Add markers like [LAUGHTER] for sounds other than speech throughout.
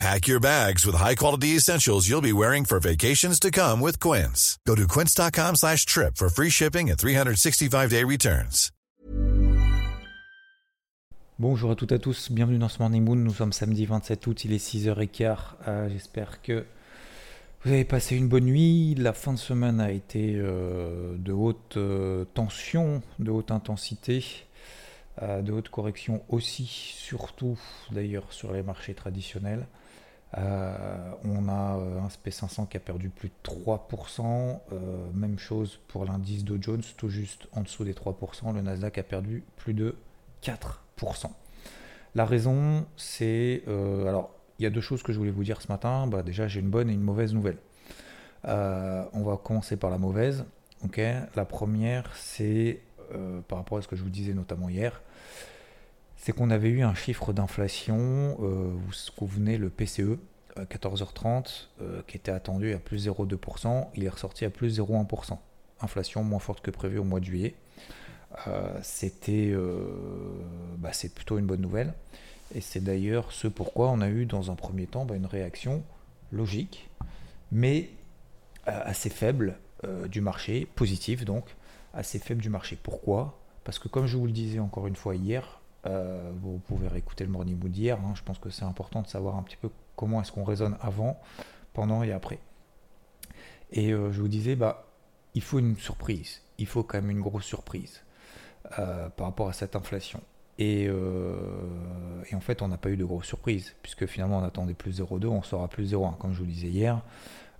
Pack your bags with high-quality essentials you'll be wearing for vacations to come with Quince. Go to quince.com slash trip for free shipping and 365-day returns. Bonjour à toutes et à tous, bienvenue dans ce Morning Moon. Nous sommes samedi 27 août, il est 6h15. Euh, J'espère que vous avez passé une bonne nuit. La fin de semaine a été euh, de haute euh, tension, de haute intensité, euh, de haute correction aussi, surtout d'ailleurs sur les marchés traditionnels. Euh, on a euh, un SP500 qui a perdu plus de 3%. euh, même chose pour l'indice Dow Jones, tout juste en dessous des 3%. Le Nasdaq a perdu plus de 4%. La raison, c'est... alors, il y a deux choses que je voulais vous dire ce matin. Bah, déjà, j'ai une bonne et une mauvaise nouvelle. On va commencer par la mauvaise. la première, c'est par rapport à ce que je vous disais notamment hier c'est qu'on avait eu un chiffre d'inflation, vous vous souvenez, le PCE, à 14h30, euh, qui était attendu à plus 0,2%, il est ressorti à plus 0,1%. Inflation moins forte que prévu au mois de juillet. Euh, C'était euh, bah, c'est plutôt une bonne nouvelle. Et c'est d'ailleurs ce pourquoi on a eu dans un premier temps bah, une réaction logique, mais assez faible du marché, positive donc, assez faible du marché. Pourquoi? Parce que comme je vous le disais encore une fois hier, euh, vous pouvez réécouter le Morning Mood d'hier. hein, je pense que c'est important de savoir un petit peu comment est-ce qu'on raisonne avant, pendant et après. Et euh, je vous disais, bah, il faut une surprise. Il faut quand même une grosse surprise euh, par rapport à cette inflation. Et, en fait, on n'a pas eu de grosse surprise, puisque finalement, on attendait plus 0,2, on sort à plus 0,1. Comme je vous le disais hier,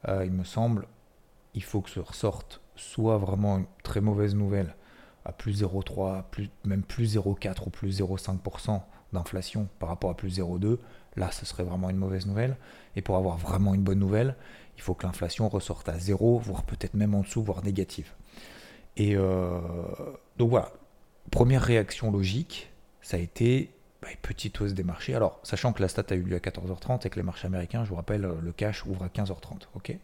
il me semble, il faut que ce ressorte soit vraiment une très mauvaise nouvelle à plus 0,3, plus, même plus 0,4 ou plus 0,5% d'inflation par rapport à plus 0,2, là ce serait vraiment une mauvaise nouvelle. Et pour avoir vraiment une bonne nouvelle, il faut que l'inflation ressorte à 0, voire peut-être même en dessous, voire négative. Et euh, donc voilà, première réaction logique, ça a été bah, petite hausse des marchés. Alors, sachant que la stat a eu lieu à 14h30 et que les marchés américains, je vous rappelle, le cash ouvre à 15h30. ok?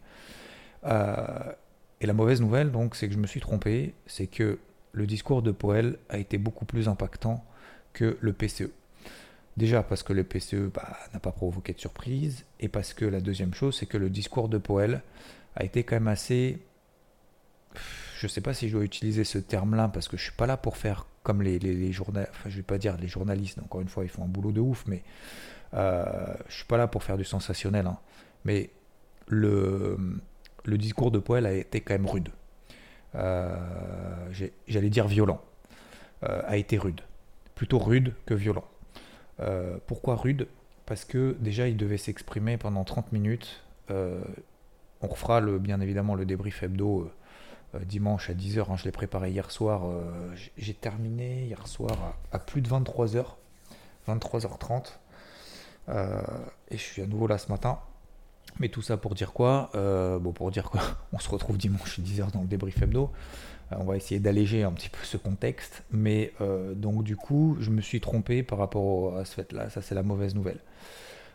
Euh, et la mauvaise nouvelle, donc, c'est que je me suis trompé, c'est que le discours de Powell a été beaucoup plus impactant que le PCE. Déjà parce que le PCE bah, n'a pas provoqué de surprise, et parce que la deuxième chose, c'est que le discours de Powell a été quand même assez... Je ne sais pas si je dois utiliser ce terme-là, parce que je suis pas là pour faire comme les, journalistes, enfin je vais pas dire les journalistes, encore une fois, ils font un boulot de ouf, mais euh, je suis pas là pour faire du sensationnel. hein. Mais le, le discours de Powell a été quand même rude. Euh, j'allais dire violent, euh, a été rude. Plutôt rude que violent. Euh, pourquoi rude? Parce que déjà, il devait s'exprimer pendant 30 minutes. On refera bien évidemment le débrief hebdo dimanche à 10h. je l'ai préparé hier soir. j'ai- terminé hier soir à, plus de 23h, 23h30. Euh, et je suis à nouveau là ce matin. Mais tout ça pour dire quoi? Euh, Bon, pour dire quoi? [LAUGHS] On se retrouve dimanche à 10h dans le débrief hebdo. Euh, on va essayer d'alléger un petit peu ce contexte. Mais euh, donc, du coup, je me suis trompé par rapport à ce fait-là. Ça, c'est la mauvaise nouvelle.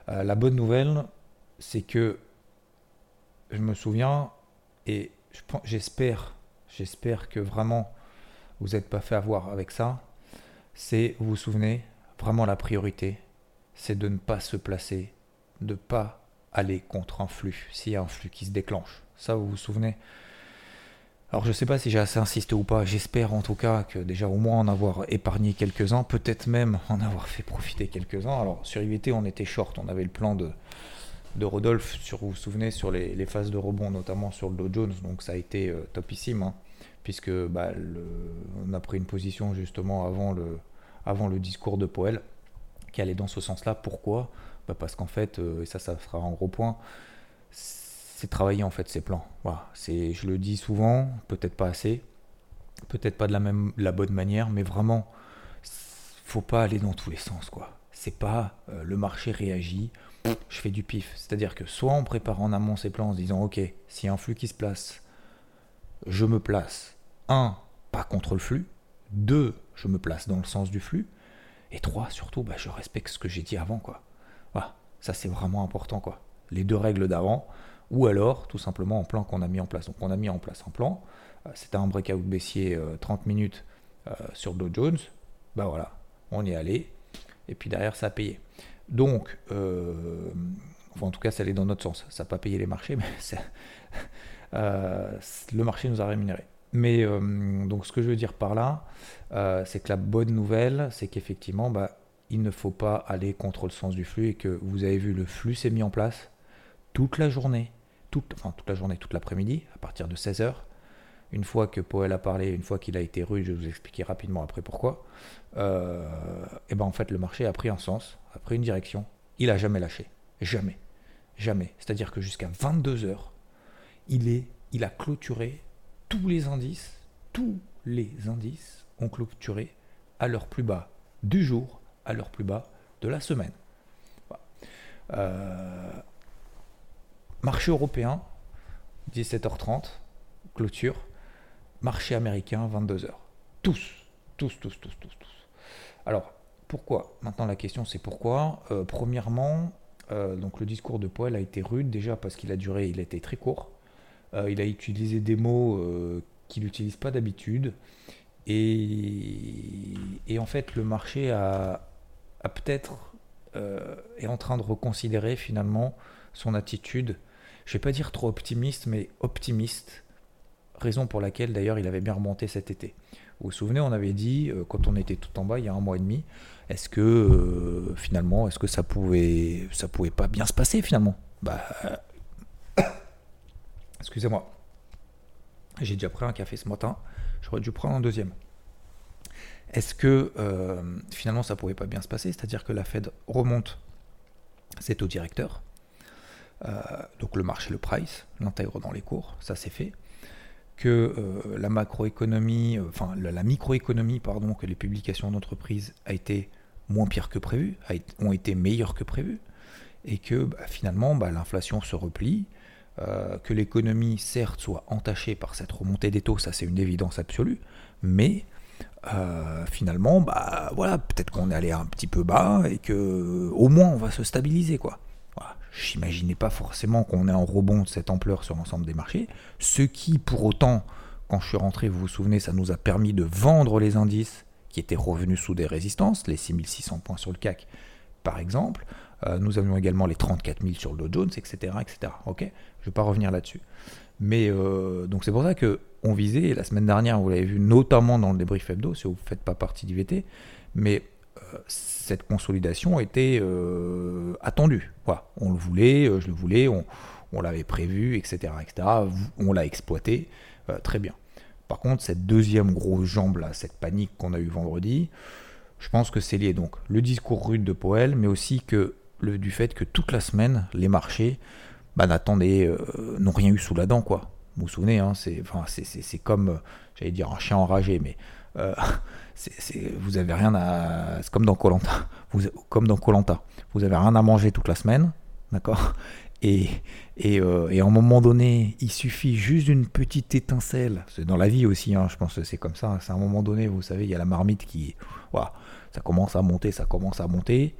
La bonne nouvelle, c'est que je me souviens et j'espère, j'espère que vraiment vous n'êtes pas fait avoir avec ça. C'est, vous vous souvenez, vraiment la priorité, c'est de ne pas se placer, de pas aller contre un flux, s'il y a un flux qui se déclenche. Ça, vous vous souvenez? Alors, je ne sais pas si j'ai assez insisté ou pas. J'espère en tout cas que déjà au moins en avoir épargné quelques-uns, peut-être même en avoir fait profiter quelques-uns. Alors, sur IVT, on était short. On avait le plan de, de Rodolphe, sur, vous vous souvenez, sur les, phases de rebond, notamment sur le Dow Jones. Donc, ça a été euh, topissime, hein, puisque bah, on a pris une position justement avant le, avant le discours de Powell qui allait dans ce sens-là. Pourquoi? Bah, Parce qu'en fait, euh, et ça, ça sera un gros point, c'est travailler en fait ses plans. Voilà, c'est, je le dis souvent, peut-être pas assez, peut-être pas de la même, la bonne manière, mais vraiment, faut pas aller dans tous les sens, quoi. C'est pas euh, le marché réagit, je fais du pif. C'est-à-dire que soit on prépare en amont ses plans en se disant, ok, s'il y a un flux qui se place, je me place, un, pas contre le flux, Deux, je me place dans le sens du flux. Et trois, surtout, bah, je respecte ce que j'ai dit avant, quoi. Voilà, ça c'est vraiment important, quoi. Les deux règles d'avant, ou alors tout simplement en plan qu'on a mis en place. Donc on a mis en place un plan, euh, c'était un breakout baissier 30 euh, minutes euh, sur Dow Jones, bah voilà, on y est allé, et puis derrière ça a payé. Donc, enfin en tout cas ça allait dans notre sens, ça n'a pas payé les marchés, [LAUGHS] mais le marché nous a rémunéré. Mais donc ce que je veux dire par là, c'est que la bonne nouvelle, c'est qu'effectivement, bah, il ne faut pas aller contre le sens du flux et que vous avez vu le flux s'est mis en place toute la journée toute, la journée, toute l'après-midi, à partir de 16h. Une fois que Poel a parlé, une fois qu'il a été rude, je vais vous expliquer rapidement après pourquoi, euh, et ben en fait le marché a pris un sens, a pris une direction. Il a jamais lâché. Jamais. Jamais. C'est-à-dire que jusqu'à 22h, il, il a clôturé tous les indices, tous les indices ont clôturé à leur plus bas du jour, à plus bas de la semaine. Euh, Marché européen, 17h30, clôture. Marché américain, 22h. Tous, tous, tous, tous, tous, tous. Alors, pourquoi? Maintenant, la question, c'est pourquoi? Euh, premièrement, euh, donc le discours de Poel a été rude, déjà parce qu'il a duré, il était très court. Il a utilisé des mots qu'il n'utilise pas d'habitude. Et, et, en fait, le marché a, peut-être est en train de reconsidérer finalement son attitude je vais pas dire trop optimiste, mais optimiste. Raison pour laquelle d'ailleurs il avait bien remonté cet été. Vous vous souvenez, on avait dit, euh, quand on était tout en bas il y a un mois et demi, est-ce que euh, finalement, est-ce que ça pouvait, ça pouvait pas bien se passer finalement? Bah, [COUGHS] excusez-moi, j'ai déjà pris un café ce matin, j'aurais dû prendre un deuxième. Est-ce que euh, finalement ça pouvait pas bien se passer? C'est-à-dire que la Fed remonte c'est au directeur, euh, donc le marché, le price, l'intègre dans les cours, ça c'est fait. Que euh, la macroéconomie, la, microéconomie, pardon, que les publications d'entreprise a été moins pire que prévu, ont été meilleures que prévu, et que bah, finalement bah, l'inflation se replie, que l'économie certes soit entachée par cette remontée des taux, ça c'est une évidence absolue, mais finalement, bah voilà, peut-être qu'on est allé un petit peu bas et que au moins on va se stabiliser quoi. J'imaginais pas forcément qu'on ait un rebond de cette ampleur sur l'ensemble des marchés, ce qui, pour autant, quand je suis rentré, vous vous souvenez, ça nous a permis de vendre les indices qui étaient revenus sous des résistances, les 6600 points sur le CAC, par exemple. Euh, nous avions également les 34 000 sur le Dow Jones, etc. etc. Ok? Je ne vais pas revenir là-dessus. Mais euh, donc c'est pour ça que on visait, la semaine dernière, vous l'avez vu notamment dans le débrief hebdo, si vous ne faites pas partie d'IVT, mais euh, cette consolidation était attendue. On le voulait, je le voulais, on, l'avait prévu, etc., etc. On l'a exploité, très bien. Par contre, cette deuxième grosse jambe là, cette panique qu'on a eue vendredi, je pense que c'est lié donc le discours rude de Poel, mais aussi que du fait que toute la semaine, les marchés bah, n'attendaient, n'ont rien eu sous la dent, quoi. Vous vous souvenez, hein, c'est, c'est, comme, j'allais dire un chien enragé, mais [LAUGHS] vous avez rien à. C'est comme dans Colanta. Comme dans Colanta. Vous avez rien à manger toute la semaine, d'accord? Et, euh, et, à un moment donné, il suffit juste d'une petite étincelle. C'est dans la vie aussi, hein, je pense que c'est comme ça. C'est à un moment donné, vous savez, il y a la marmite qui. Voilà, ça commence à monter, ça commence à monter.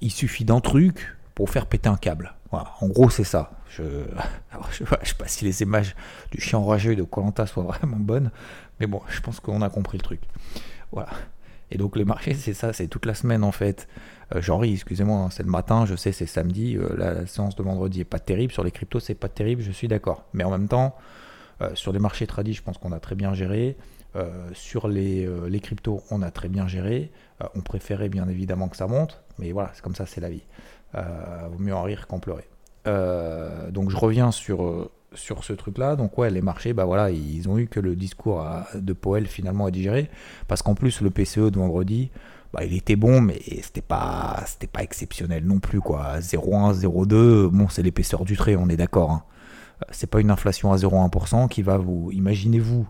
Il suffit d'un truc pour faire péter un câble. Voilà, en gros, c'est ça. Je [LAUGHS] ne sais pas si les images du chien enragé de Colanta soient [LAUGHS] vraiment bonnes, mais bon, je pense qu'on a compris le truc. Voilà. Et donc les marchés, c'est ça, c'est toute la semaine en fait. Euh, J'en excusez-moi, hein, c'est le matin, je sais, c'est samedi, euh, la, séance de vendredi est pas terrible, sur les cryptos c'est pas terrible, je suis d'accord. Mais en même temps, euh, sur les marchés tradis, je pense qu'on a très bien géré. sur les, les, cryptos, on a très bien géré. on préférait bien évidemment que ça monte, mais voilà, c'est comme ça, c'est la vie. vaut mieux en rire qu'en pleurer. donc je reviens sur sur ce truc-là. Donc ouais, les marchés, bah voilà, ils ont eu que le discours de Powell finalement à digérer, parce qu'en plus le PCE de vendredi, bah, il était bon, mais c'était pas, c'était pas exceptionnel non plus quoi. 0,1, 0,2, bon c'est l'épaisseur du trait, on est d'accord. Hein. Euh, c'est pas une inflation à 0,1% qui va vous, imaginez-vous,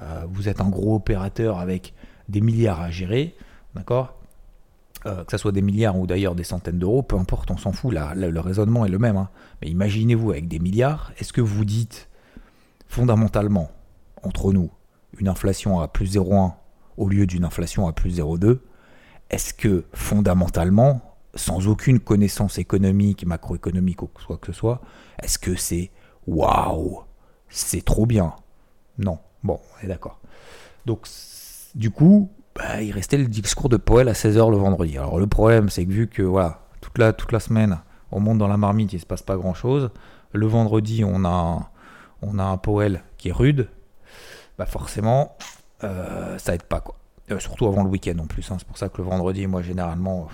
euh, vous êtes un gros opérateur avec des milliards à gérer, d'accord? Euh, que ce soit des milliards ou d'ailleurs des centaines d'euros, peu importe, on s'en fout, le raisonnement est le même. Hein. Mais imaginez-vous avec des milliards, est-ce que vous dites fondamentalement, entre nous, une inflation à plus 0,1 au lieu d'une inflation à plus 0,2, est-ce que fondamentalement, sans aucune connaissance économique, macroéconomique ou quoi que ce soit, est-ce que c'est waouh, c'est trop bien? Non. Bon, on est d'accord. Donc, du coup, bah, il restait le discours de Poel à 16h le vendredi. Alors, le problème, c'est que vu que voilà, toute la, semaine, on monte dans la marmite, il ne se passe pas grand-chose. Le vendredi, on a, on a un Poel qui est rude. Bah forcément, euh, ça aide pas quoi. Euh, surtout avant le week-end en plus. Hein. C'est pour ça que le vendredi, moi généralement,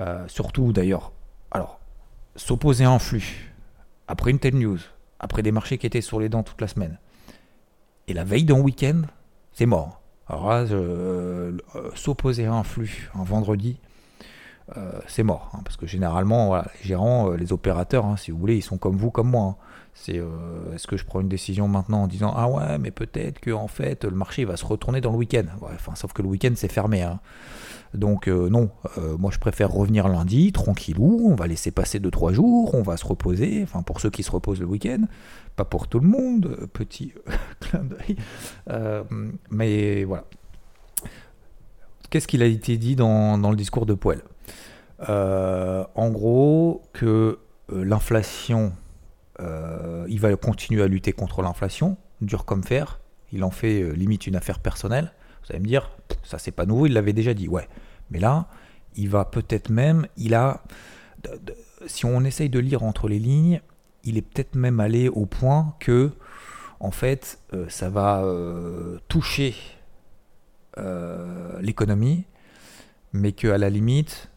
euh, surtout d'ailleurs, alors s'opposer à un flux après une telle news, après des marchés qui étaient sur les dents toute la semaine, et la veille d'un week-end, c'est mort. Là, s'opposer à un flux un vendredi, c'est mort. Hein, parce que généralement, les gérants, les opérateurs, hein, si vous voulez, ils sont comme vous, comme moi. C'est euh, est-ce que je prends une décision maintenant en disant ah ouais mais peut-être que en fait le marché va se retourner dans le week-end. sauf que le week-end c'est fermé. Hein. Donc euh, non, euh, moi je préfère revenir lundi tranquillou. On va laisser passer 2-3 jours, on va se reposer. Enfin pour ceux qui se reposent le week-end, pas pour tout le monde. Petit [LAUGHS] clin d'œil. mais voilà. Qu'est-ce qu'il a été dit dans, dans le discours de Poel? En gros que l'inflation euh, il va continuer à lutter contre l'inflation, dur comme fer. Il en fait euh, limite une affaire personnelle. Vous allez me dire, ça c'est pas nouveau, il l'avait déjà dit. Ouais, mais là, il va peut-être même, il a, si on essaye de lire entre les lignes, il est peut-être même allé au point que, en fait, euh, ça va toucher l'économie, mais qu'à la limite,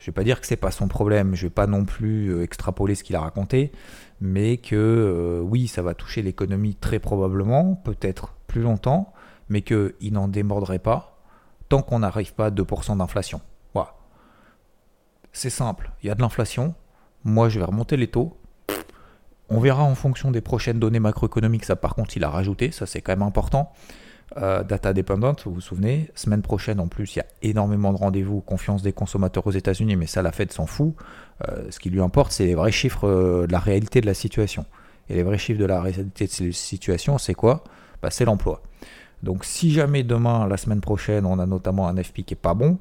je vais pas dire que c'est pas son problème, je vais pas non plus extrapoler ce qu'il a raconté, mais que euh, oui, ça va toucher l'économie très probablement, peut-être plus longtemps, mais qu'il n'en démordrait pas tant qu'on n'arrive pas à 2% d'inflation. Voilà. C'est simple, il y a de l'inflation, moi je vais remonter les taux, on verra en fonction des prochaines données macroéconomiques, ça par contre il a rajouté, ça c'est quand même important. Euh, data dépendante, vous vous souvenez, semaine prochaine en plus, il y a énormément de rendez-vous, confiance des consommateurs aux États-Unis, mais ça la Fed s'en fout. Euh, ce qui lui importe, c'est les vrais chiffres euh, de la réalité de la situation. Et les vrais chiffres de la réalité de la situation, c'est quoi? Bah, C'est l'emploi. Donc si jamais demain, la semaine prochaine, on a notamment un FP qui est pas bon,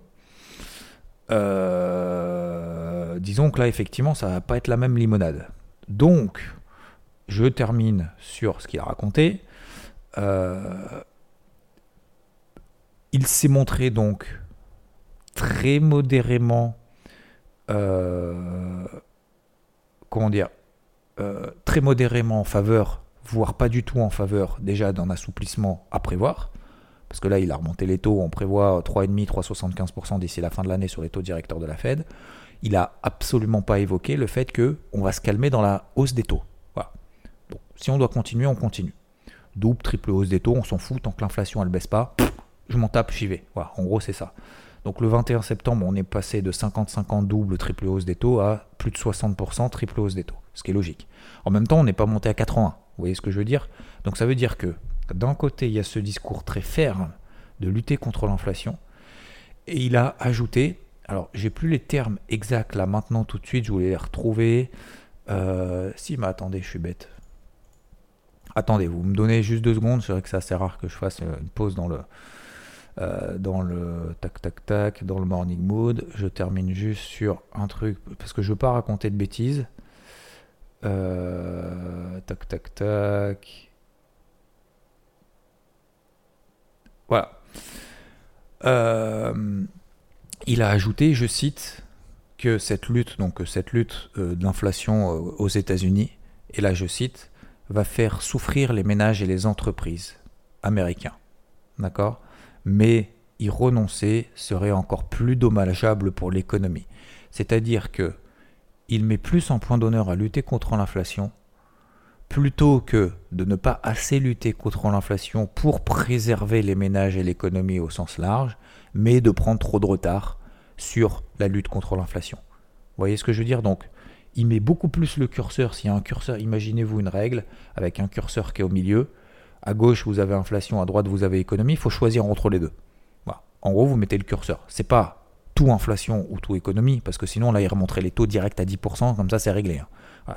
disons que là, effectivement, ça va pas être la même limonade. Donc, je termine sur ce qu'il a raconté. Il s'est montré donc très modérément, euh, euh, très modérément en faveur, voire pas du tout en faveur déjà d'un assouplissement à prévoir. Parce que là, il a remonté les taux, on prévoit 3,5, 3,75% d'ici la fin de l'année sur les taux directeurs de la Fed. Il a absolument pas évoqué le fait que on va se calmer dans la hausse des taux. Voilà. si on doit continuer, on continue. Double, triple hausse des taux, on s'en fout tant que l'inflation elle baisse pas je m'en tape, j'y vais. Voilà, en gros, c'est ça. Donc le 21 septembre, on est passé de 50-50 double triple hausse des taux à plus de 60% triple hausse des taux, ce qui est logique. En même temps, on n'est pas monté à 80. Vous voyez ce que je veux dire? Donc ça veut dire que d'un côté, il y a ce discours très ferme de lutter contre l'inflation, et il a ajouté, alors j'ai plus les termes exacts là maintenant tout de suite, je voulais les retrouver. Euh, si, mais attendez, je suis bête. Attendez, vous me donnez juste deux secondes, c'est vrai que c'est assez rare que je fasse une pause dans le, euh, dans le tac tac tac, dans le morning mood. Je termine juste sur un truc parce que je veux pas raconter de bêtises. Euh, tac tac tac. Voilà. Euh, il a ajouté, je cite, que cette lutte, donc cette lutte d'inflation aux États-Unis, et là je cite, va faire souffrir les ménages et les entreprises américains. D'accord? Mais y renoncer serait encore plus dommageable pour l'économie. C'est-à-dire que il met plus en point d'honneur à lutter contre l'inflation plutôt que de ne pas assez lutter contre l'inflation pour préserver les ménages et l'économie au sens large, mais de prendre trop de retard sur la lutte contre l'inflation. Vous voyez ce que je veux dire? Donc, il met beaucoup plus le curseur, s'il y a un curseur, imaginez-vous une règle avec un curseur qui est au milieu, à gauche, vous avez inflation, à droite, vous avez économie. Il faut choisir entre les deux. En gros, vous mettez le curseur. C'est pas tout inflation ou tout économie, parce que sinon, là, il remonterait les taux directs à 10%, comme ça, c'est réglé. Hein.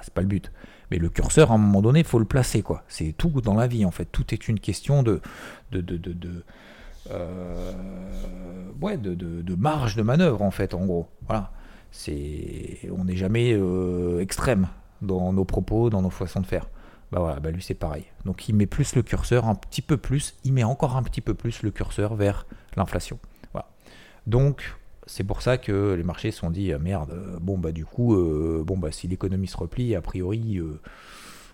c'est pas le but. Mais le curseur, à un moment donné, il faut le placer. quoi. C'est tout dans la vie, en fait. Tout est une question de, de, de, de, marge de manœuvre en fait, en gros. Voilà. C'est, on n'est jamais extrême dans nos propos, dans nos façons de faire. Bah voilà, bah lui c'est pareil. Donc il met plus le curseur, un petit peu plus, il met encore un petit peu plus le curseur vers l'inflation. Voilà. Donc c'est pour ça que les marchés se sont dit ah, merde, bon bah du coup, euh, bon bah si l'économie se replie, a priori, euh,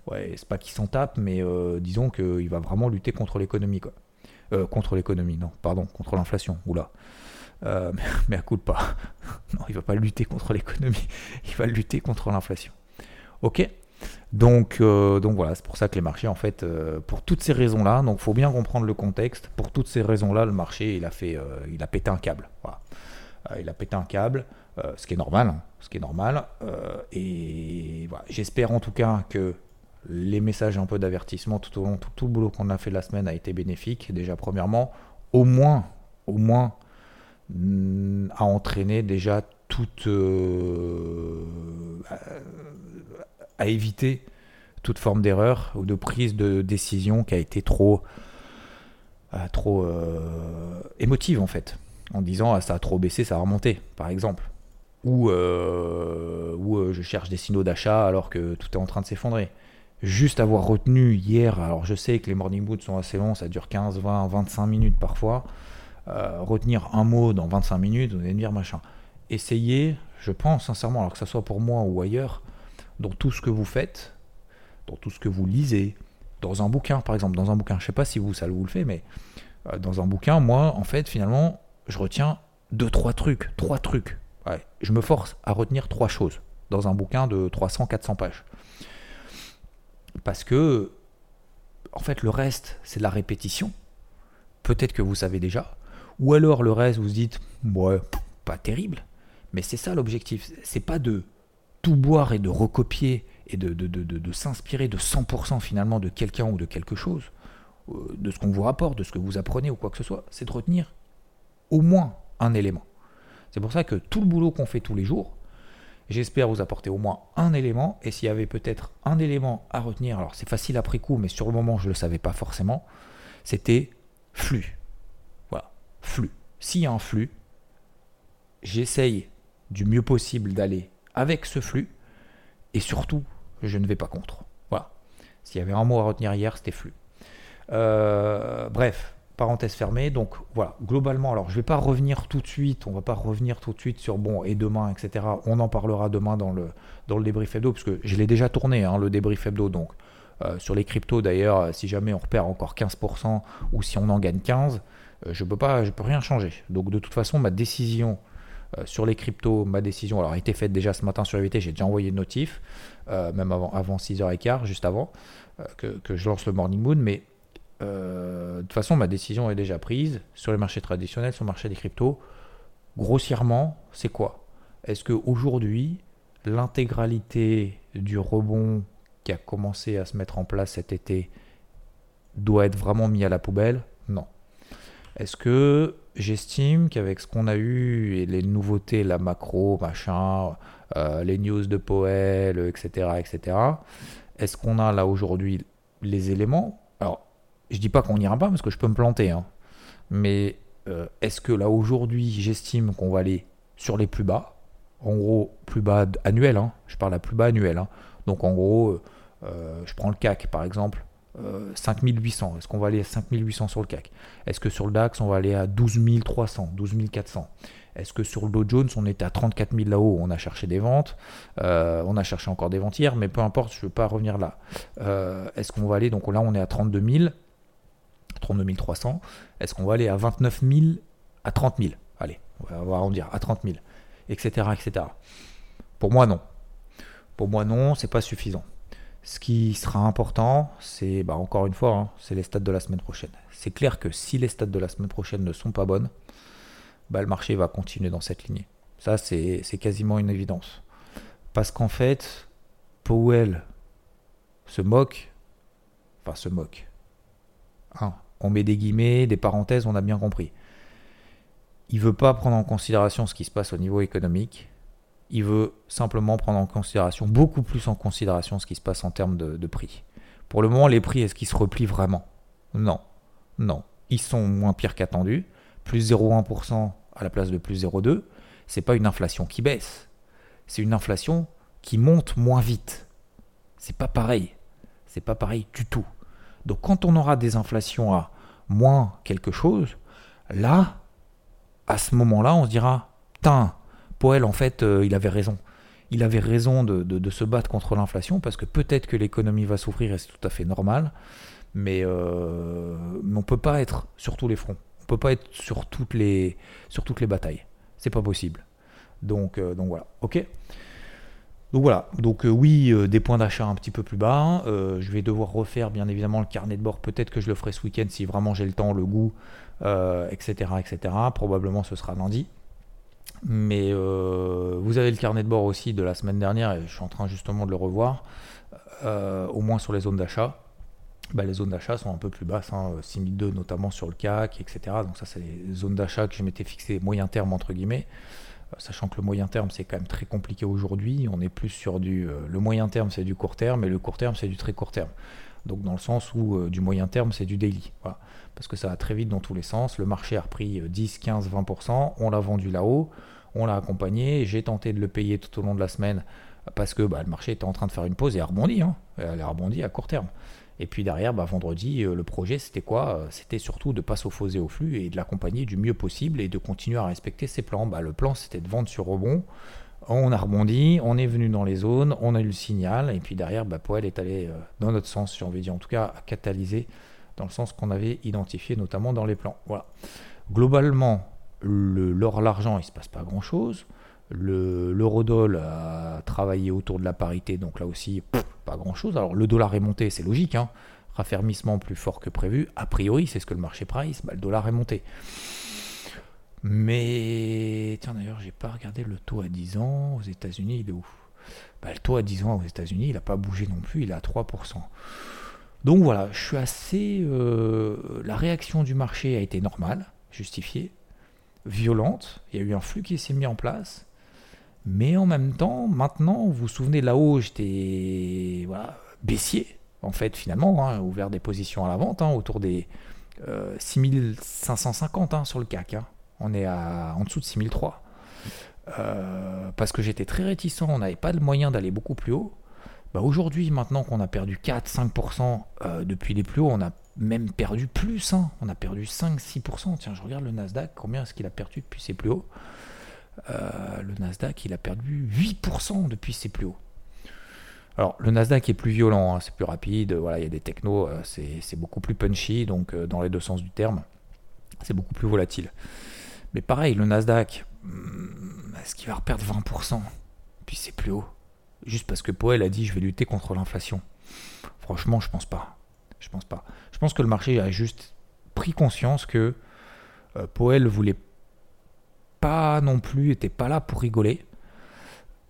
ouais, c'est pas qu'il s'en tape, mais euh, disons qu'il va vraiment lutter contre l'économie quoi. contre l'économie, non, pardon, contre l'inflation. Oula. [LAUGHS] mais à coup de pas. [LAUGHS] non, il va pas lutter contre l'économie, [LAUGHS] il va lutter contre l'inflation. Ok donc, euh, donc voilà, c'est pour ça que les marchés, en fait, euh, pour toutes ces raisons-là, donc faut bien comprendre le contexte. Pour toutes ces raisons-là, le marché, il a fait, euh, il a pété un câble. il a pété un câble, ce qui est normal, hein, ce qui est normal. et voilà, j'espère en tout cas que les messages un peu d'avertissement tout au long, tout, tout le boulot qu'on a fait la semaine a été bénéfique. Déjà, premièrement, au moins, au moins, mm, a entraîné déjà toute à éviter toute forme d'erreur ou de prise de décision qui a été trop, euh, trop euh, émotive en fait, en disant ah, ça a trop baissé, ça a remonté, par exemple. Ou, euh, ou je cherche des signaux d'achat alors que tout est en train de s'effondrer. Juste avoir retenu hier, alors je sais que les morning boots sont assez longs, ça dure 15, 20, 25 minutes parfois. retenir un mot dans 25 minutes, vous allez me dire machin. Essayez, je pense sincèrement, alors que ce soit pour moi ou ailleurs, dans tout ce que vous faites, dans tout ce que vous lisez, dans un bouquin par exemple, dans un bouquin, je ne sais pas si vous ça vous le fait, mais euh, dans un bouquin, moi en fait finalement, je retiens deux, trois trucs, trois trucs. Je me force à retenir trois choses dans un bouquin de 300-400 pages. Parce que, en fait, le reste, c'est de la répétition. Peut-être que vous savez déjà. Ou alors le reste, vous vous dites, ouais, pas terrible. Mais c'est ça l'objectif. C'est pas de tout boire et de recopier et de, de, s'inspirer de 100% finalement de quelqu'un ou de quelque chose, euh, de ce qu'on vous rapporte, de ce que vous apprenez ou quoi que ce soit, c'est de retenir au moins un élément. C'est pour ça que tout le boulot qu'on fait tous les jours, j'espère vous apporter au moins un élément, et s'il y avait peut-être un élément à retenir, alors c'est facile après coup, mais sur le moment je ne le savais pas forcément, c'était flux. Voilà, flux. S'il y a un flux, j'essaye du mieux possible d'aller avec ce flux. Et surtout, je ne vais pas contre. Voilà. S'il y avait un mot à retenir hier, c'était flux. Euh, bref, parenthèse fermée. Donc voilà, globalement, alors je ne vais pas revenir tout de suite, on va pas revenir tout de suite sur bon et demain, etc. On en parlera demain dans le, dans le débrief hebdo, parce que je l'ai déjà tourné, hein, le débrief hebdo. Donc euh, sur les cryptos d'ailleurs, si jamais on repère encore 15% ou si on en gagne 15%, euh, je peux pas, je peux rien changer. Donc de toute façon, ma décision euh, sur les cryptos, ma décision alors, a été faite déjà ce matin sur EVT, j'ai déjà envoyé une notif, euh, même avant, avant 6h15, juste avant euh, que, je lance le Morning Moon, mais de toute façon, ma décision est déjà prise sur les marchés traditionnels, sur le marché des cryptos. Grossièrement, c'est quoi? Est-ce qu'aujourd'hui, l'intégralité du rebond qui a commencé à se mettre en place cet été doit être vraiment mis à la poubelle? Non. Est-ce que j'estime qu'avec ce qu'on a eu et les nouveautés, la macro, machin, euh, les news de Poel, etc., etc., est-ce qu'on a là aujourd'hui les éléments? Alors, je dis pas qu'on n'ira pas parce que je peux me planter, hein, mais euh, est-ce que là aujourd'hui, j'estime qu'on va aller sur les plus bas? En gros, plus bas annuel, hein, je parle à plus bas annuel. Hein. donc en gros, euh, je prends le CAC par exemple, 5800. Euh, Est-ce qu'on va aller à 5800 sur le CAC Est-ce que sur le DAX, on va aller à 12 300, 12 400 Est-ce que sur le Dow Jones, on était à 34 000 là-haut? On a cherché des ventes. Euh, on a cherché encore des ventes hier, mais peu importe, je ne veux pas revenir là. Euh, est-ce qu'on va aller, donc là, on est à 32 000, 32 300. Est-ce qu'on va aller à 29 000, à 30 000 Allez, on va arrondir à 30 000, etc., etc. Pour moi, non. Pour moi, non, c'est pas suffisant. Ce qui sera important, c'est bah, encore une fois, hein, c'est les stats de la semaine prochaine. C'est clair que si les stats de la semaine prochaine ne sont pas bonnes, bah, le marché va continuer dans cette lignée. Ça, c'est quasiment une évidence. Parce qu'en fait, Powell se moque, enfin se moque. Hein, on met des guillemets, des parenthèses, on a bien compris. Il veut pas prendre en considération ce qui se passe au niveau économique il veut simplement prendre en considération, beaucoup plus en considération ce qui se passe en termes de, prix. Pour le moment, les prix, est-ce qu'ils se replient vraiment? Non. Non. ils sont moins pires qu'attendus, plus 0,1% à la place de plus 0,2, c'est pas une inflation qui baisse, c'est une inflation qui monte moins vite. C'est pas pareil. C'est pas pareil du tout. Donc quand on aura des inflations à moins quelque chose, là, à ce moment-là, on se dira, putain, Poel, en fait, euh, il avait raison. Il avait raison de, se battre contre l'inflation parce que peut-être que l'économie va souffrir et c'est tout à fait normal, mais, euh, on ne peut pas être sur tous les fronts. On ne peut pas être sur toutes les, sur toutes les batailles. C'est pas possible. Donc, euh, voilà. Ok? Donc voilà, donc oui, des points d'achat un petit peu plus bas. Je vais devoir refaire bien évidemment le carnet de bord. Peut-être que je le ferai ce week-end si vraiment j'ai le temps, le goût, etc., etc. Probablement ce sera lundi. Mais vous avez le carnet de bord aussi de la semaine dernière et je suis en train justement de le revoir. au moins sur les zones d'achat. Bah, les zones d'achat sont un peu plus basses, hein, 6002 notamment sur le CAC, etc. Donc ça c'est les zones d'achat que je m'étais fixé moyen terme entre guillemets. Euh, sachant que le moyen terme c'est quand même très compliqué aujourd'hui, on est plus sur du... Euh, le moyen terme c'est du court terme et le court terme c'est du très court terme. Donc dans le sens où euh, du moyen terme c'est du daily. Parce que ça va très vite dans tous les sens. Le marché a repris 10, 15, 20%, on l'a vendu là-haut, on l'a accompagné, j'ai tenté de le payer tout au long de la semaine parce que bah, le marché était en train de faire une pause et a rebondi. Hein. Elle a rebondi à court terme. Et puis derrière, bah, vendredi, euh, le projet, c'était quoi? Euh, C'était surtout de ne pas s'opposer au flux et de l'accompagner du mieux possible et de continuer à respecter ses plans. Bah, le plan, c'était de vendre sur rebond. On a rebondi, on est venu dans les zones, on a eu le signal, et puis derrière, bah, Poel est allé euh, dans notre sens, si on veut dire, en tout cas, à catalyser dans le sens qu'on avait identifié, notamment dans les plans. Voilà. Globalement, l'or, l'argent, il ne se passe pas grand-chose. L'eurodoll a travaillé autour de la parité, donc là aussi, pas grand-chose. Alors le dollar est monté, c'est logique, hein. raffermissement plus fort que prévu. A priori, c'est ce que le marché price, bah, le dollar est monté. Mais tiens d'ailleurs, j'ai pas regardé le taux à 10 ans aux États-Unis, il est où? Bah, Le taux à 10 ans aux États-Unis, il n'a pas bougé non plus, il est à 3%. Donc voilà, je suis assez. Euh, la réaction du marché a été normale, justifiée, violente. Il y a eu un flux qui s'est mis en place. Mais en même temps, maintenant, vous vous souvenez, là-haut, j'étais baissier, en fait, finalement, hein, ouvert des positions à la vente, hein, autour des 6550 euh, hein, sur le CAC. On est à, en dessous de 6003. Euh, parce que j'étais très réticent, on n'avait pas de moyen d'aller beaucoup plus haut. Bah aujourd'hui, maintenant qu'on a perdu 4-5% euh, depuis les plus hauts, on a même perdu plus. On a perdu 5-6%. Tiens, je regarde le Nasdaq, combien est-ce qu'il a perdu depuis ses plus hauts? Euh, le Nasdaq, il a perdu 8% depuis ses plus hauts. Alors, le Nasdaq est plus violent, hein, c'est plus rapide, il y a des technos, c'est beaucoup plus punchy, donc dans les deux sens du terme, c'est beaucoup plus volatile. Mais pareil, le Nasdaq, hmm, est-ce qu'il va reperdre 20% puis c'est plus haut Juste parce que Powell a dit je vais lutter contre l'inflation. Franchement, je pense pas. Je pense pas. Je pense que le marché a juste pris conscience que Powell voulait pas non plus, était pas là pour rigoler.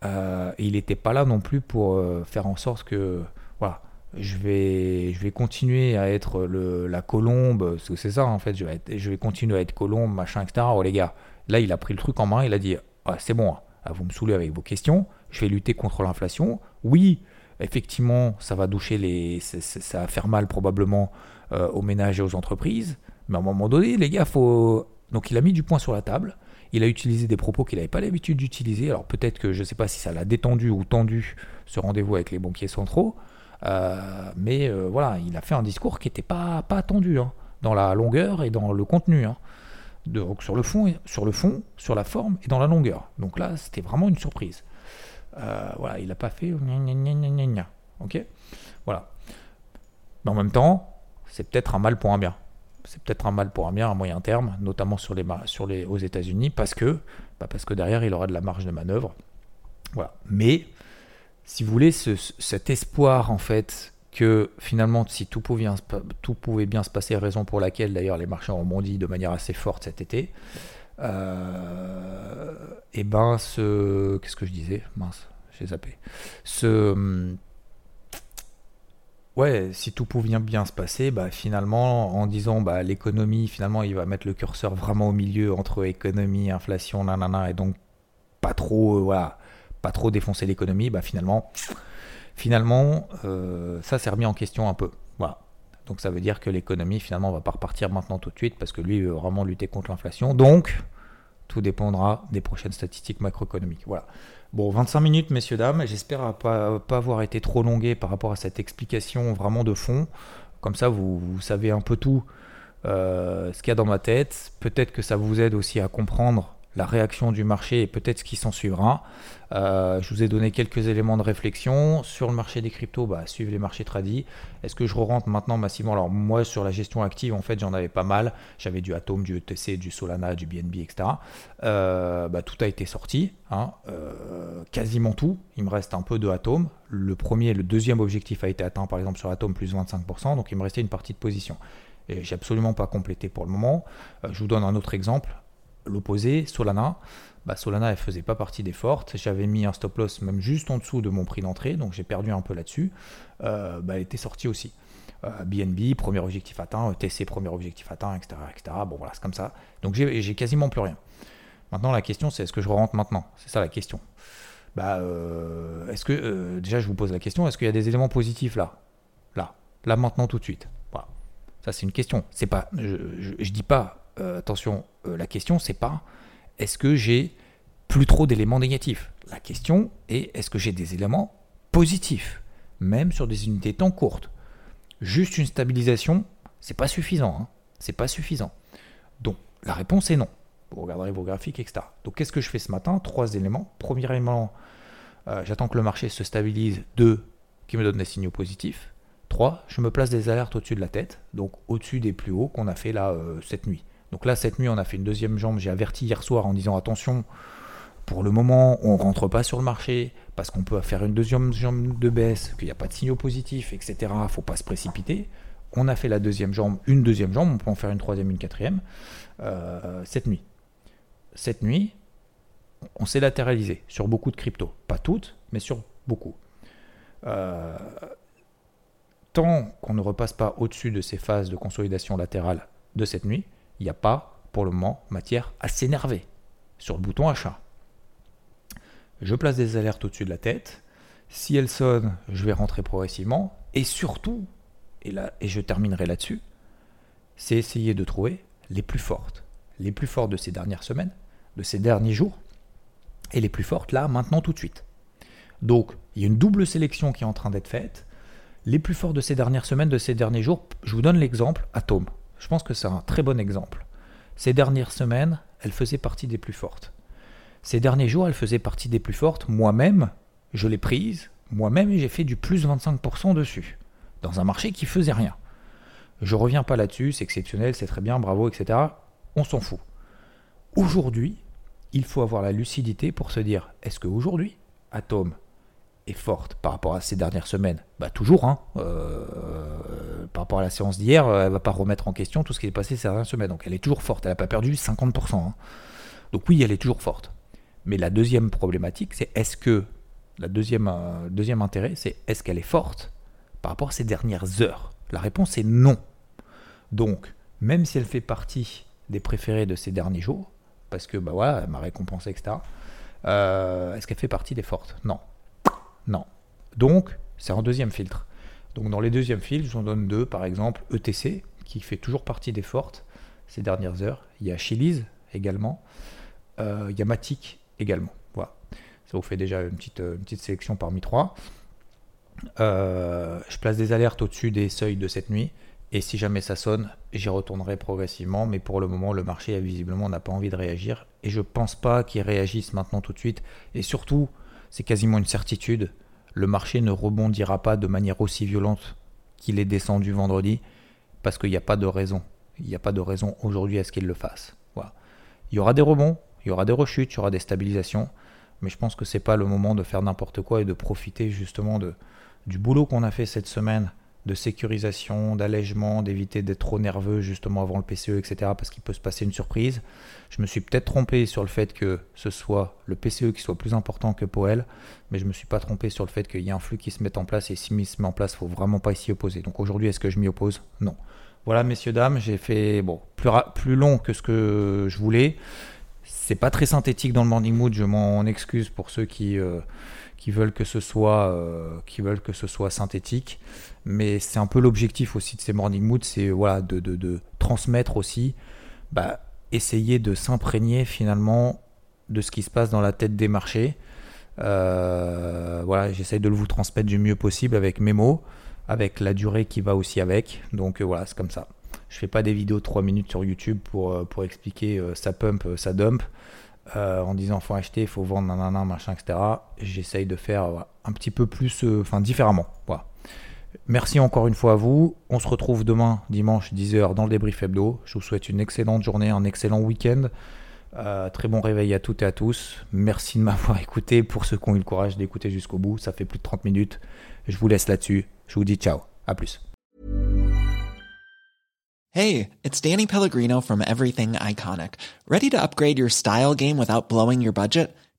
Euh, il n'était pas là non plus pour euh, faire en sorte que, voilà, je vais, je vais continuer à être le, la colombe, c'est ça en fait, je vais, je vais continuer à être colombe, machin, etc. Oh les gars, là il a pris le truc en main, il a dit, ah, c'est bon, hein. vous me saoulez avec vos questions, je vais lutter contre l'inflation. Oui, effectivement, ça va doucher les, ça va faire mal probablement euh, aux ménages et aux entreprises, mais à un moment donné, les gars, faut, donc il a mis du point sur la table. Il a utilisé des propos qu'il n'avait pas l'habitude d'utiliser. Alors peut-être que je ne sais pas si ça l'a détendu ou tendu ce rendez-vous avec les banquiers centraux. Euh, mais euh, voilà, il a fait un discours qui n'était pas, pas attendu hein, dans la longueur et dans le contenu. Hein. Donc sur le, fond, sur le fond, sur la forme et dans la longueur. Donc là, c'était vraiment une surprise. Euh, voilà, il n'a pas fait ok? Voilà. Mais en même temps, c'est peut-être un mal pour un bien c'est peut-être un mal pour un bien à moyen terme, notamment sur les, sur les, aux États-Unis, parce que, bah, parce que derrière, il aura de la marge de manœuvre. Voilà. Mais, si vous voulez, cet espoir, en fait, que finalement, si tout pouvait, bien, se passer, raison pour laquelle d'ailleurs les marchés ont rebondi de manière assez forte cet été, euh, et ben, ce. Qu'est-ce que je disais? Mince, j'ai zappé. Ce ouais, si tout pouvait bien se passer, bah, finalement, en disant bah, l'économie, finalement, il va mettre le curseur vraiment au milieu entre économie, inflation, nanana, et donc pas trop, euh, voilà, trop défoncer l'économie, bah, finalement, finalement, euh, ça s'est remis en question un peu. Voilà. Donc ça veut dire que l'économie finalement va pas repartir maintenant tout de suite parce que lui veut vraiment lutter contre l'inflation. Donc tout dépendra des prochaines statistiques macroéconomiques. Voilà. Bon, 25 minutes, messieurs, dames. J'espère pas, pas avoir été trop longué par rapport à cette explication vraiment de fond. Comme ça, vous, vous savez un peu tout euh, ce qu'il y a dans ma tête. Peut-être que ça vous aide aussi à comprendre la réaction du marché et peut-être ce qui s'en suivra. Euh, je vous ai donné quelques éléments de réflexion. Sur le marché des cryptos, bah, suivre les marchés tradis. Est-ce que je rentre maintenant massivement? Alors moi, sur la gestion active, en fait, j'en avais pas mal. J'avais du Atom, du ETC, du Solana, du BNB, etc. Euh, bah, tout a été sorti, hein. euh, quasiment tout. Il me reste un peu de Atom. Le premier et le deuxième objectif a été atteint, par exemple, sur Atom, plus 25%. Donc il me restait une partie de position. Et j'ai absolument pas complété pour le moment. je vous donne un autre exemple l'opposé, Solana. Bah, Solana, elle faisait pas partie des fortes. J'avais mis un stop loss même juste en dessous de mon prix d'entrée, donc j'ai perdu un peu là-dessus. Euh, bah, elle était sortie aussi. BNB, euh, premier objectif atteint, ETC, premier objectif atteint, etc. Bon, voilà, c'est comme ça. Donc j'ai quasiment plus rien. Maintenant, la question, c'est est-ce que je rentre maintenant? C'est ça la question. Bah, euh, est-ce que, déjà, je vous pose la question, est-ce qu'il y a des éléments positifs là? Là, là, maintenant, tout de suite. Voilà. Ça, c'est une question. C'est pas, je, je dis pas euh, attention, euh, la question c'est pas est-ce que j'ai plus trop d'éléments négatifs? La question est est-ce que j'ai des éléments positifs, même sur des unités temps courtes? Juste une stabilisation, c'est pas suffisant. Hein. C'est pas suffisant. Donc la réponse est non. Vous regarderez vos graphiques, etc. Donc qu'est-ce que je fais ce matin? Trois éléments. Premier élément, euh, j'attends que le marché se stabilise. Deux, qui me donne des signaux positifs. Trois, je me place des alertes au-dessus de la tête, donc au-dessus des plus hauts qu'on a fait là cette nuit. Donc là, cette nuit, on a fait une deuxième jambe. J'ai averti hier soir en disant attention, pour le moment, on ne rentre pas sur le marché parce qu'on peut faire une deuxième jambe de baisse, qu'il n'y a pas de signaux positifs, etc. Il ne faut pas se précipiter. On a fait la deuxième jambe, une deuxième jambe, on peut en faire une troisième, une quatrième, euh, cette nuit. Cette nuit, on s'est latéralisé sur beaucoup de cryptos. Pas toutes, mais sur beaucoup. Euh, tant qu'on ne repasse pas au-dessus de ces phases de consolidation latérale de cette nuit, il n'y a pas, pour le moment, matière à s'énerver sur le bouton achat. Je place des alertes au-dessus de la tête. Si elles sonnent, je vais rentrer progressivement. Et surtout, et, là, et je terminerai là-dessus, c'est essayer de trouver les plus fortes. Les plus fortes de ces dernières semaines, de ces derniers jours, et les plus fortes là, maintenant, tout de suite. Donc, il y a une double sélection qui est en train d'être faite. Les plus fortes de ces dernières semaines, de ces derniers jours, je vous donne l'exemple Atome. Je pense que c'est un très bon exemple. Ces dernières semaines, elle faisait partie des plus fortes. Ces derniers jours, elle faisait partie des plus fortes. Moi-même, je l'ai prise. Moi-même, j'ai fait du plus 25% dessus. Dans un marché qui faisait rien. Je reviens pas là-dessus, c'est exceptionnel, c'est très bien, bravo, etc. On s'en fout. Aujourd'hui, il faut avoir la lucidité pour se dire est-ce qu'aujourd'hui, Atom est forte par rapport à ces dernières semaines Bah toujours, hein. Euh, par rapport à la séance d'hier, euh, elle va pas remettre en question tout ce qui est passé ces dernières semaines. Donc elle est toujours forte, elle n'a pas perdu 50%. Hein. Donc oui, elle est toujours forte. Mais la deuxième problématique, c'est est-ce que la deuxième, euh, deuxième intérêt, c'est est-ce qu'elle est forte par rapport à ces dernières heures? La réponse est non. Donc, même si elle fait partie des préférés de ces derniers jours, parce que bah voilà, elle m'a récompensé, etc. est-ce qu'elle fait partie des fortes? Non. Non. Donc, c'est un deuxième filtre. Donc, dans les deuxièmes filtres, j'en donne deux, par exemple ETC, qui fait toujours partie des fortes ces dernières heures. Il y a Chiliz également. Euh, il y a Matic également. Voilà. Ça vous fait déjà une petite, petite sélection parmi trois. Euh, je place des alertes au-dessus des seuils de cette nuit. Et si jamais ça sonne, j'y retournerai progressivement. Mais pour le moment, le marché visiblement n'a pas envie de réagir. Et je pense pas qu'il réagisse maintenant tout de suite. Et surtout, c'est quasiment une certitude, le marché ne rebondira pas de manière aussi violente qu'il est descendu vendredi, parce qu'il n'y a pas de raison. Il n'y a pas de raison aujourd'hui à ce qu'il le fasse. Voilà. Il y aura des rebonds, il y aura des rechutes, il y aura des stabilisations, mais je pense que ce n'est pas le moment de faire n'importe quoi et de profiter justement de, du boulot qu'on a fait cette semaine de sécurisation, d'allègement, d'éviter d'être trop nerveux justement avant le PCE, etc. parce qu'il peut se passer une surprise. Je me suis peut-être trompé sur le fait que ce soit le PCE qui soit plus important que Poel, mais je me suis pas trompé sur le fait qu'il y a un flux qui se met en place et s'il se met en place, il faut vraiment pas s'y opposer. Donc aujourd'hui, est-ce que je m'y oppose? Non. Voilà, messieurs, dames, j'ai fait bon, plus, plus long que ce que je voulais. C'est pas très synthétique dans le morning mood, je m'en excuse pour ceux qui, euh, qui, veulent que ce soit, euh, qui veulent que ce soit synthétique. Mais c'est un peu l'objectif aussi de ces morning moods, c'est voilà, de, de, transmettre aussi, bah, essayer de s'imprégner finalement de ce qui se passe dans la tête des marchés. Euh, voilà, j'essaye de le vous transmettre du mieux possible avec mes mots, avec la durée qui va aussi avec. Donc voilà, c'est comme ça. Je fais pas des vidéos de 3 minutes sur YouTube pour, euh, pour expliquer euh, ça pump, euh, ça dump, en disant faut acheter, faut vendre, nanana, machin, etc. J'essaye de faire un petit peu plus, enfin différemment. Voilà. Merci encore une fois à vous. On se retrouve demain, dimanche, 10h, dans le débrief hebdo. Je vous souhaite une excellente journée, un excellent week-end. très bon réveil à toutes et à tous. Merci de m'avoir [LAUGHS] écouté. Pour ceux qui ont eu le courage d'écouter jusqu'au bout, ça fait plus de 30 minutes. Je vous laisse là-dessus. Je vous dis ciao. À plus. Hey, it's Danny Pellegrino from Everything Iconic. Ready to upgrade your style game without blowing your budget?